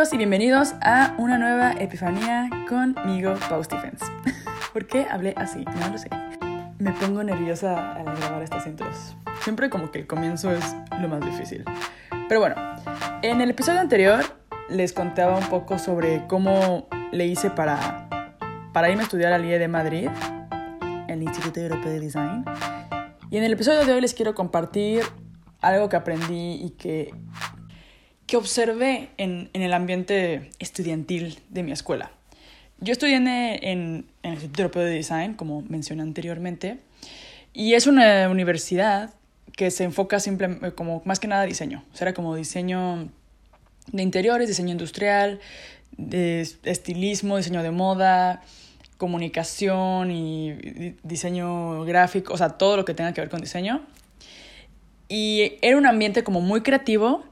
y bienvenidos a una nueva epifanía conmigo, Pau Stephens. ¿Por qué hablé así? No lo sé. Me pongo nerviosa al grabar estas intros. Siempre como que el comienzo es lo más difícil. Pero bueno, en el episodio anterior les contaba un poco sobre cómo le hice para, para irme a estudiar al IE de Madrid, el Instituto Europeo de Design. Y en el episodio de hoy les quiero compartir algo que aprendí y que que observé en, el ambiente estudiantil de mi escuela. Yo estudié en, en, el Instituto Europeo de Design, como mencioné anteriormente, y es una universidad que se enfoca simplemente como más que nada diseño. O sea, era como diseño de interiores, diseño industrial, de estilismo, diseño de moda, comunicación y diseño gráfico, o sea, todo lo que tenga que ver con diseño. Y era un ambiente como muy creativo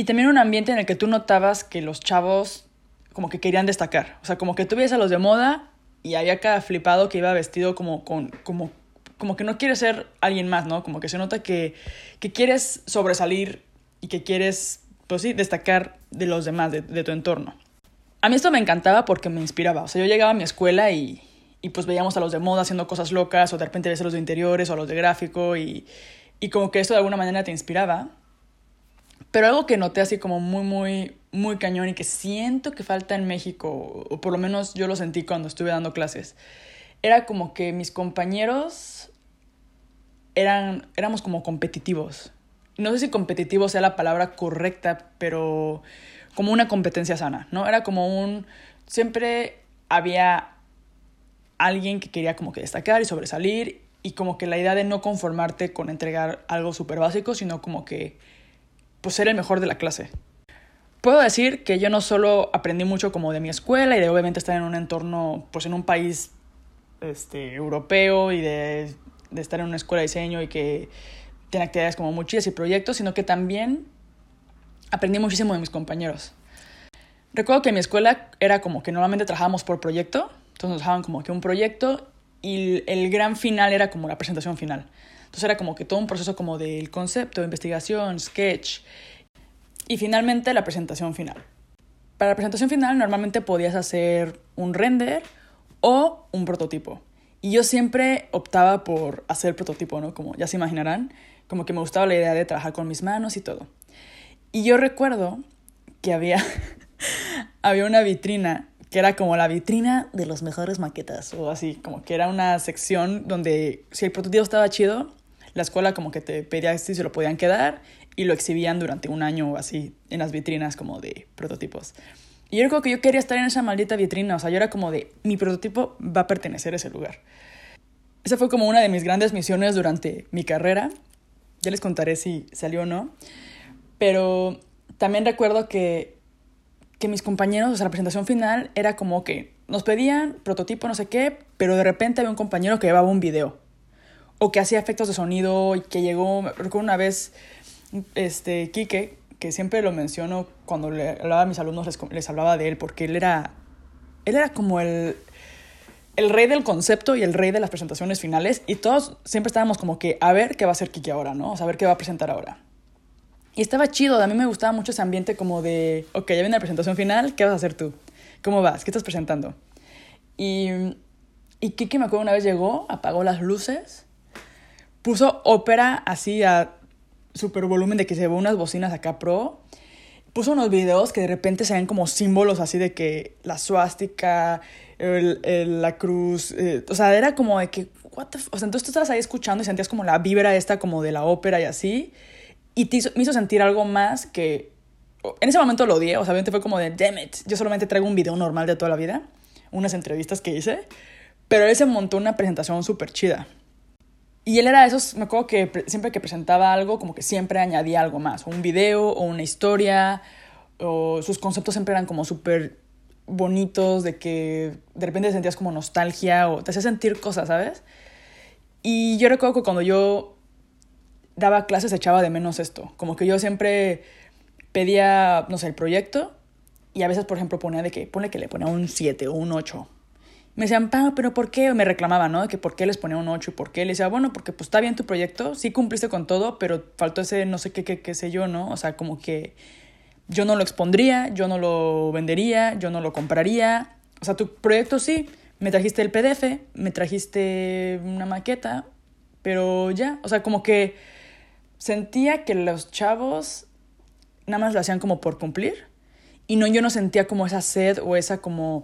y también un ambiente en el que tú notabas que los chavos como que querían destacar. O sea, como que tú a los de moda y había cada flipado que iba vestido como, con, como, como que no quiere ser alguien más, ¿no? Como que se nota que, que quieres sobresalir y que quieres, pues sí, destacar de los demás, de, de, tu entorno. A mí esto me encantaba porque me inspiraba. O sea, yo llegaba a mi escuela y, y pues veíamos a los de moda haciendo cosas locas, o de repente ves a los de interiores o a los de gráfico, y, y como que esto de alguna manera te inspiraba. Pero algo que noté así como muy, muy, muy cañón y que siento que falta en México, o por lo menos yo lo sentí cuando estuve dando clases, era como que mis compañeros eran, éramos como competitivos. No sé si competitivo sea la palabra correcta, pero como una competencia sana, ¿no? Era como un... Siempre había alguien que quería como que destacar y sobresalir y como que la idea de no conformarte con entregar algo súper básico, sino como que pues ser el mejor de la clase. Puedo decir que yo no solo aprendí mucho como de mi escuela y de obviamente estar en un entorno, pues en un país este, europeo y de, de estar en una escuela de diseño y que tiene actividades como muchas y proyectos, sino que también aprendí muchísimo de mis compañeros. Recuerdo que en mi escuela era como que normalmente trabajábamos por proyecto, entonces nos dejaban como que un proyecto y el gran final era como la presentación final. Entonces era como que todo un proceso como del concepto, investigación, sketch y finalmente la presentación final. Para la presentación final normalmente podías hacer un render o un prototipo. Y yo siempre optaba por hacer prototipo, ¿no? Como ya se imaginarán, como que me gustaba la idea de trabajar con mis manos y todo. Y yo recuerdo que había, había una vitrina que era como la vitrina de los mejores maquetas o así, como que era una sección donde si el prototipo estaba chido, la escuela como que te pedía si se lo podían quedar y lo exhibían durante un año así en las vitrinas como de prototipos. Y yo creo que yo quería estar en esa maldita vitrina, o sea, yo era como de, mi prototipo va a pertenecer a ese lugar. Esa fue como una de mis grandes misiones durante mi carrera. Ya les contaré si salió o no. Pero también recuerdo que, que mis compañeros, o sea, la presentación final era como que nos pedían prototipo, no sé qué, pero de repente había un compañero que llevaba un video o que hacía efectos de sonido y que llegó, recuerdo una vez, este, Quique, que siempre lo menciono cuando le hablaba a mis alumnos, les, hablaba de él, porque él era, él era como el, el rey del concepto y el rey de las presentaciones finales, y todos siempre estábamos como que, a ver qué va a hacer Quique ahora, ¿no? O sea, a ver qué va a presentar ahora. Y estaba chido, a mí me gustaba mucho ese ambiente como de, ok, ya viene la presentación final, ¿qué vas a hacer tú? ¿Cómo vas? ¿Qué estás presentando? Y, y Kiki me acuerdo una vez llegó, apagó las luces puso ópera así a super volumen de que se ve unas bocinas acá pro. Puso unos videos que de repente se ven como símbolos así de que la suástica, la cruz, eh, o sea, era como de que, what the o sea, entonces tú estabas ahí escuchando y sentías como la vibra esta como de la ópera y así, y me hizo sentir algo más que, en ese momento lo odié, o sea, obviamente fue como de, damn it, yo solamente traigo un video normal de toda la vida, unas entrevistas que hice, pero él se montó una presentación súper chida. Y él era de esos, me acuerdo que siempre que presentaba algo, como que siempre añadía algo más, un video o una historia, o sus conceptos siempre eran como súper bonitos, de que de repente sentías como nostalgia o te hacía sentir cosas, ¿sabes? Y yo recuerdo que cuando yo daba clases echaba de menos esto, como que yo siempre pedía, no sé, el proyecto y a veces, por ejemplo, ponía de que, pone que le ponía un 7 o un 8 me decían, pero ¿por qué? Me reclamaban, ¿no? Que por qué les ponía un 8 y por qué. Le decía, bueno, porque pues está bien tu proyecto, sí cumpliste con todo, pero faltó ese no sé qué, qué, qué sé yo, ¿no? O sea, como que yo no lo expondría, yo no lo vendería, yo no lo compraría. O sea, tu proyecto sí, me trajiste el PDF, me trajiste una maqueta, pero ya, o sea, como que sentía que los chavos nada más lo hacían como por cumplir y no yo no sentía como esa sed o esa como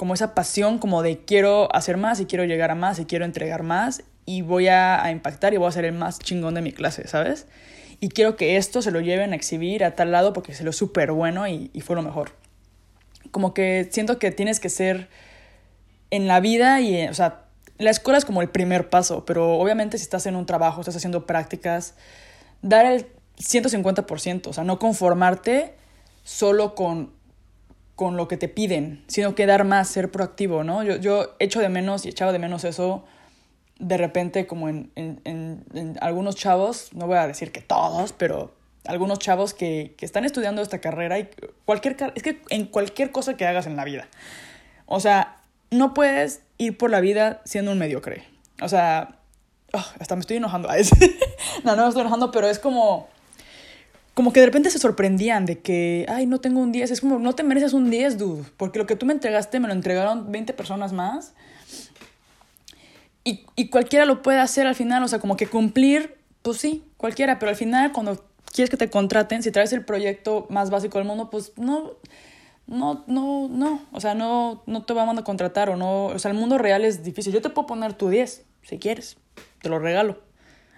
como esa pasión como de quiero hacer más y quiero llegar a más y quiero entregar más y voy a, impactar y voy a ser el más chingón de mi clase, ¿sabes? Y quiero que esto se lo lleven a exhibir a tal lado porque se lo súper bueno y, y fue lo mejor. Como que siento que tienes que ser en la vida y, o sea, la escuela es como el primer paso, pero obviamente si estás en un trabajo, estás haciendo prácticas, dar el 150%, o sea, no conformarte solo con, con lo que te piden, sino que dar más, ser proactivo, ¿no? Yo, yo echo de menos y echaba de menos eso de repente como en, en, en, algunos chavos, no voy a decir que todos, pero algunos chavos que, que, están estudiando esta carrera y cualquier, es que en cualquier cosa que hagas en la vida. O sea, no puedes ir por la vida siendo un mediocre. O sea, oh, hasta me estoy enojando a ese. no, no me estoy enojando, pero es como como que de repente se sorprendían de que, ay, no tengo un 10. Es como, no te mereces un 10, dude. Porque lo que tú me entregaste me lo entregaron 20 personas más. Y, y cualquiera lo puede hacer al final. O sea, como que cumplir, pues sí, cualquiera. Pero al final, cuando quieres que te contraten, si traes el proyecto más básico del mundo, pues no, no, no, no. O sea, no, no te vamos a contratar o no. O sea, el mundo real es difícil. Yo te puedo poner tu 10, si quieres. Te lo regalo.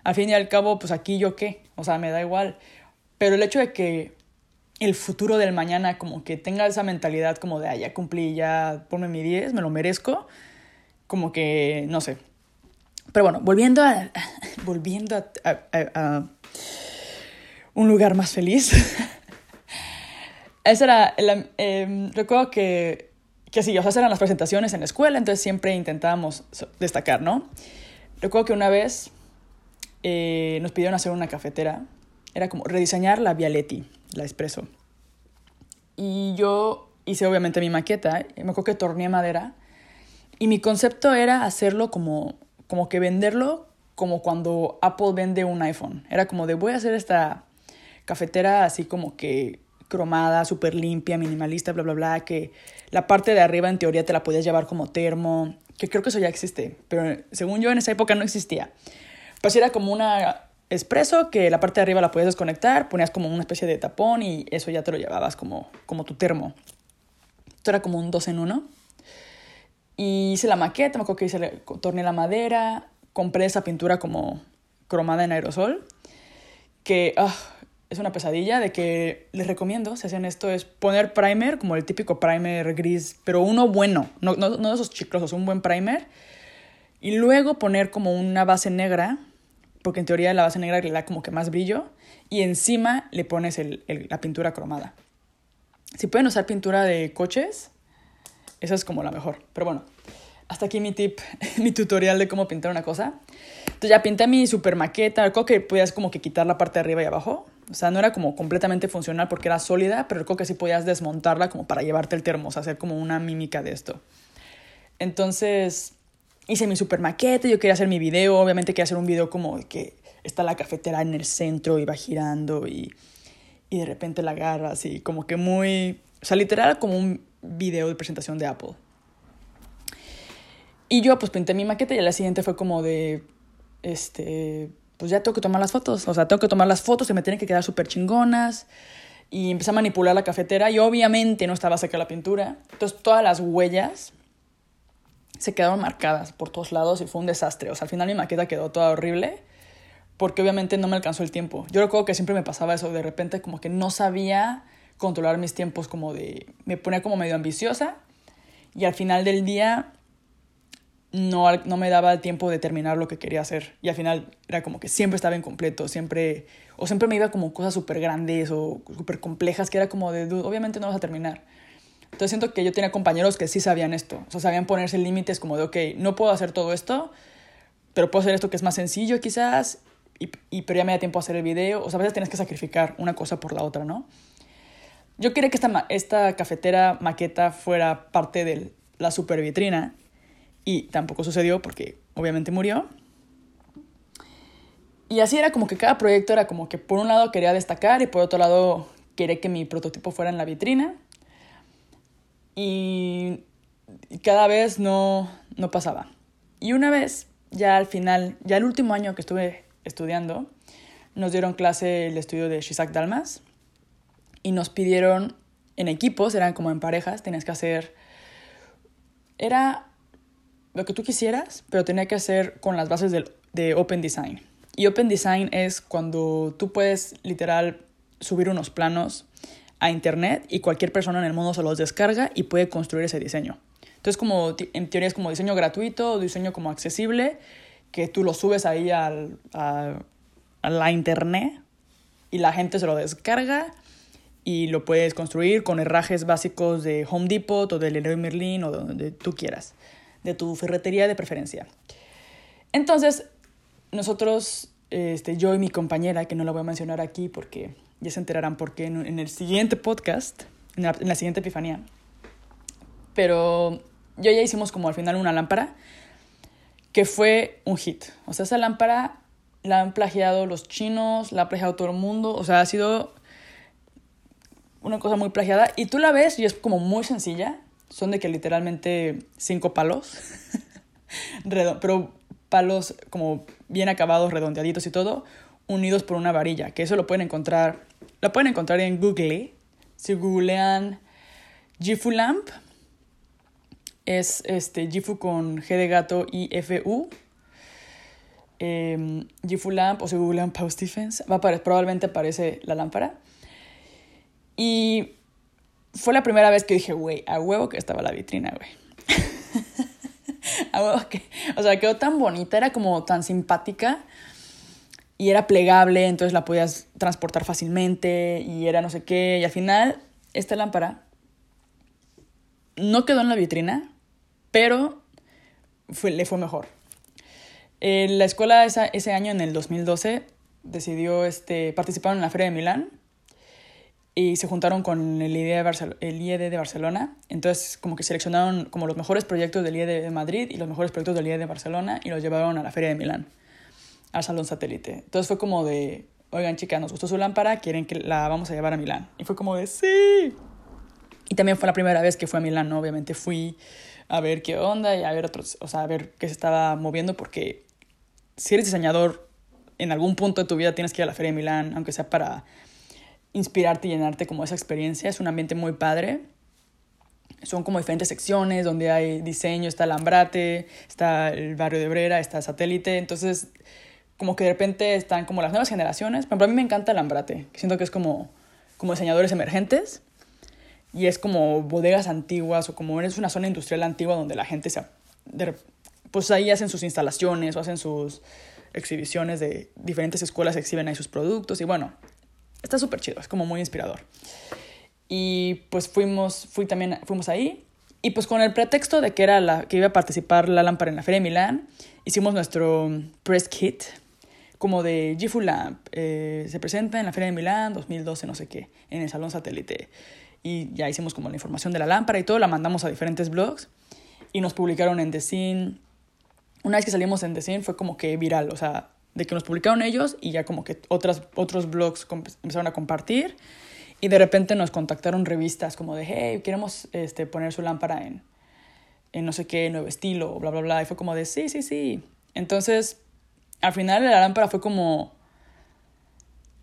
Al fin y al cabo, pues aquí yo qué. O sea, me da igual. Pero el hecho de que el futuro del mañana como que tenga esa mentalidad como de, ah, ya cumplí, ya ponme mi 10, me lo merezco, como que, no sé. Pero bueno, volviendo a, volviendo a, a, un lugar más feliz. Esa era, el, eh, recuerdo que, que sí, o sea, eran las presentaciones en la escuela, entonces siempre intentábamos destacar, ¿no? Recuerdo que una vez eh, nos pidieron hacer una cafetera era como rediseñar la Vialetti, la Espresso. Y yo hice obviamente mi maqueta, me acuerdo que torneé madera, y mi concepto era hacerlo como, como que venderlo como cuando Apple vende un iPhone. Era como de voy a hacer esta cafetera así como que cromada, súper limpia, minimalista, bla, bla, bla, que la parte de arriba en teoría te la podías llevar como termo, que creo que eso ya existe, pero según yo en esa época no existía. Pues era como una expreso que la parte de arriba la podías desconectar, ponías como una especie de tapón y eso ya te lo llevabas como, como tu termo. Esto era como un dos en uno. Y hice la maqueta, me acuerdo que hice, torné la madera, compré esa pintura como cromada en aerosol, que ah, es una pesadilla, de que les recomiendo, si hacen esto, es poner primer, como el típico primer gris, pero uno bueno, no, no, no de esos chiclosos, un buen primer, y luego poner como una base negra porque en teoría la base negra le da como que más brillo, y encima le pones la pintura cromada. Si pueden usar pintura de coches, esa es como la mejor. Pero bueno, hasta aquí mi tip, mi tutorial de cómo pintar una cosa. Entonces ya pinté mi super maqueta, creo que podías como que quitar la parte de arriba y abajo. O sea, no era como completamente funcional porque era sólida, pero creo que sí podías desmontarla como para llevarte el termo, o sea, hacer como una mímica de esto. Entonces, hice mi super maqueta, yo quería hacer mi video, obviamente quería hacer un video como que está la cafetera en el centro y va girando y, y de repente la agarras y como que muy, o sea, literal como un video de presentación de Apple. Y yo pues pinté mi maqueta y la siguiente fue como de, este, pues ya tengo que tomar las fotos, o sea, tengo que tomar las fotos y me tienen que quedar súper chingonas. Y empecé a manipular la cafetera y obviamente no estaba seca la pintura. Entonces todas las huellas se quedaron marcadas por todos lados y fue un desastre. O sea, al final mi maqueta quedó toda horrible porque obviamente no me alcanzó el tiempo. Yo recuerdo que siempre me pasaba eso, de repente como que no sabía controlar mis tiempos, como de... me ponía como medio ambiciosa y al final del día no, no me daba el tiempo de terminar lo que quería hacer. Y al final era como que siempre estaba incompleto, siempre... o siempre me iba como cosas súper grandes o súper complejas que era como de, obviamente no vas a terminar. Entonces siento que yo tenía compañeros que sí sabían esto, o sea, sabían ponerse límites como de, ok, no puedo hacer todo esto, pero puedo hacer esto que es más sencillo quizás, y, pero ya me da tiempo a hacer el video, o sea, a veces tienes que sacrificar una cosa por la otra, ¿no? Yo quería que esta, esta cafetera maqueta fuera parte de la super vitrina, y tampoco sucedió porque obviamente murió. Y así era como que cada proyecto era como que por un lado quería destacar y por otro lado quería que mi prototipo fuera en la vitrina y cada vez no, no pasaba. Y una vez, ya al final, ya el último año que estuve estudiando, nos dieron clase el estudio de Shizak Dalmas y nos pidieron en equipos, eran como en parejas, tenías que hacer... Era lo que tú quisieras, pero tenía que hacer con las bases de, de Open Design. Y Open Design es cuando tú puedes literal subir unos planos a internet y cualquier persona en el mundo se los descarga y puede construir ese diseño. Entonces, como en teoría es como diseño gratuito, diseño como accesible, que tú lo subes ahí al, a, la internet y la gente se lo descarga y lo puedes construir con herrajes básicos de Home Depot o de Leroy Merlin o de donde tú quieras, de tu ferretería de preferencia. Entonces, nosotros, este, yo y mi compañera, que no la voy a mencionar aquí porque ya se enterarán por qué en, el siguiente podcast, en la, en la siguiente epifanía, pero yo ya hicimos como al final una lámpara que fue un hit. O sea, esa lámpara la han plagiado los chinos, la ha plagiado todo el mundo, o sea, ha sido una cosa muy plagiada. Y tú la ves y es como muy sencilla, son de que literalmente cinco palos, pero palos como bien acabados, redondeaditos y todo, unidos por una varilla, que eso lo pueden encontrar, la pueden encontrar en Google, si googlean Jifu Lamp, es este Jifu con G de gato y F-U, eh, Jifu Lamp o si googlean Pau Stephens, va a probablemente aparece la lámpara. Y fue la primera vez que dije, güey, a huevo que estaba la vitrina, güey. Que, o sea, quedó tan bonita, era como tan simpática y era plegable, entonces la podías transportar fácilmente y era no sé qué. Y al final, esta lámpara no quedó en la vitrina, pero le fue mejor. Eh, la escuela ese año, en el 2012, decidió este, participar en la Feria de Milán y se juntaron con el IED, de el IED de Barcelona. Entonces, como que seleccionaron como los mejores proyectos del IED de Madrid y los mejores proyectos del IED de Barcelona y los llevaron a la Feria de Milán, al Salón Satélite. Entonces fue como de, oigan chicas, nos gustó su lámpara, quieren que la vamos a llevar a Milán. Y fue como de, sí. Y también fue la primera vez que fui a Milán, ¿no? Obviamente fui a ver qué onda y a ver otros, o sea, a ver qué se estaba moviendo porque si eres diseñador, en algún punto de tu vida tienes que ir a la Feria de Milán, aunque sea para inspirarte y llenarte como esa experiencia. Es un ambiente muy padre. Son como diferentes secciones donde hay diseño, está Lambrate, está el barrio de Brera, está Satélite. Entonces, como que de repente están como las nuevas generaciones. Pero a mí me encanta Lambrate, siento que es como, como diseñadores emergentes. Y es como bodegas antiguas o como es una zona industrial antigua donde la gente se... Pues ahí hacen sus instalaciones o hacen sus exhibiciones de diferentes escuelas exhiben ahí sus productos y bueno, está súper chido, es como muy inspirador. Y pues fuimos, fui también, fuimos ahí. Y pues con el pretexto de que, era la, que iba a participar la lámpara en la Feria de Milán, hicimos nuestro press kit, como de Gifu Lamp. Eh, se presenta en la Feria de Milán 2012, no sé qué, en el Salón Satélite. Y ya hicimos como la información de la lámpara y todo, la mandamos a diferentes blogs. Y nos publicaron en The Scene. Una vez que salimos en The Scene fue como que viral, o sea, de que nos publicaron ellos y ya como que otras, otros blogs empezaron a compartir y de repente nos contactaron revistas como de, hey, queremos este, poner su lámpara en, en no sé qué, nuevo estilo, bla, bla, bla. Y fue como de, sí, sí, sí. Entonces, al final la lámpara fue como,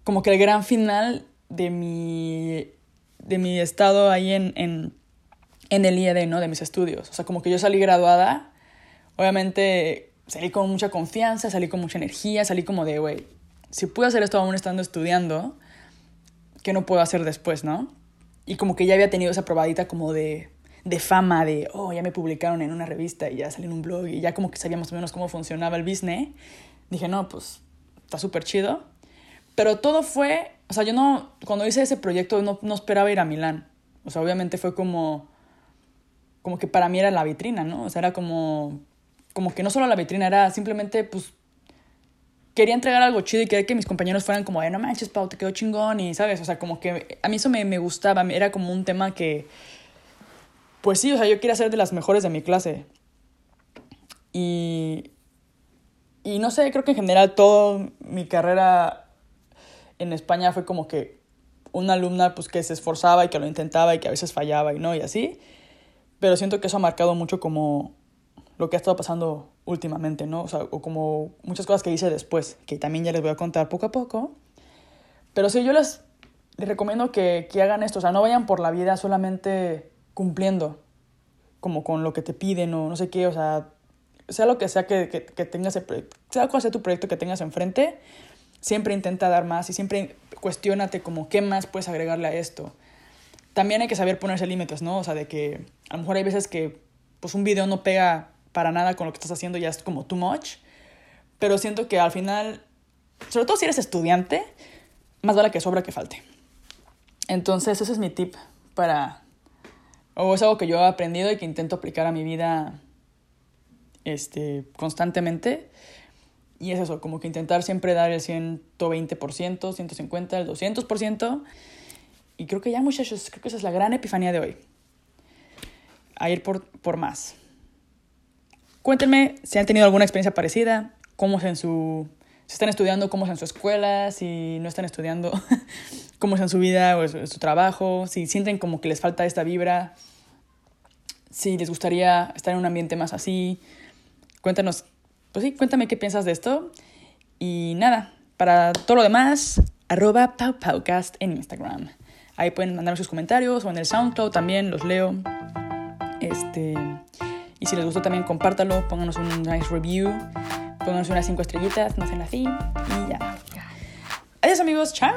como que el gran final de mi, de mi estado ahí en, en, en el IED, ¿no? De mis estudios. O sea, como que yo salí graduada, obviamente salí con mucha confianza, salí con mucha energía, salí como de, güey, si puedo hacer esto aún estando estudiando, ¿qué no puedo hacer después, no? Y como que ya había tenido esa probadita como de, de fama, de, oh, ya me publicaron en una revista y ya salí en un blog y ya como que sabía más o menos cómo funcionaba el business. Dije, no, pues está súper chido. Pero todo fue, o sea, yo no, cuando hice ese proyecto no, no esperaba ir a Milán. O sea, obviamente fue como, como que para mí era la vitrina, ¿no? O sea, era como, como que no solo la vitrina, era simplemente, pues, quería entregar algo chido y quería que mis compañeros fueran como, no manches, Pau, te quedó chingón y, ¿sabes? O sea, como que a mí eso me, me gustaba, era como un tema que, pues sí, o sea, yo quería ser de las mejores de mi clase. Y, y no sé, creo que en general toda mi carrera en España fue como que una alumna pues que se esforzaba y que lo intentaba y que a veces fallaba y no y así. Pero siento que eso ha marcado mucho como lo que ha estado pasando últimamente, ¿no? O sea, o como muchas cosas que hice después, que también ya les voy a contar poco a poco. Pero sí, yo les, les recomiendo que, que hagan esto, o sea, no vayan por la vida solamente cumpliendo como con lo que te piden o no sé qué, o sea, sea lo que sea que, que, que tengas, sea cual sea tu proyecto que tengas enfrente, siempre intenta dar más y siempre cuestionate como qué más puedes agregarle a esto. También hay que saber ponerse límites, ¿no? O sea, de que a lo mejor hay veces que pues un video no pega para nada con lo que estás haciendo, ya es como too much, pero siento que al final, sobre todo si eres estudiante, más vale que sobra que falte. Entonces, ese es mi tip para, o es algo que yo he aprendido y que intento aplicar a mi vida este, constantemente. Y es eso, como que intentar siempre dar el 120%, 150%, el 200%. Y creo que ya muchachos, creo que esa es la gran epifanía de hoy. A ir por, por más. Cuéntenme si han tenido alguna experiencia parecida, cómo es en su... Si están estudiando, cómo es en su escuela, si no están estudiando, cómo es en su vida o en su trabajo, si sienten como que les falta esta vibra, si les gustaría estar en un ambiente más así. Cuéntanos pues sí, cuéntame qué piensas de esto. Y nada, para todo lo demás, arroba paupaucast en Instagram. Ahí pueden mandarme sus comentarios o en el SoundCloud también los leo. Este, y si les gustó también compártanlo, pónganos un nice review, pónganos unas 5 estrellitas, no sean así y ya. Adiós amigos, chao.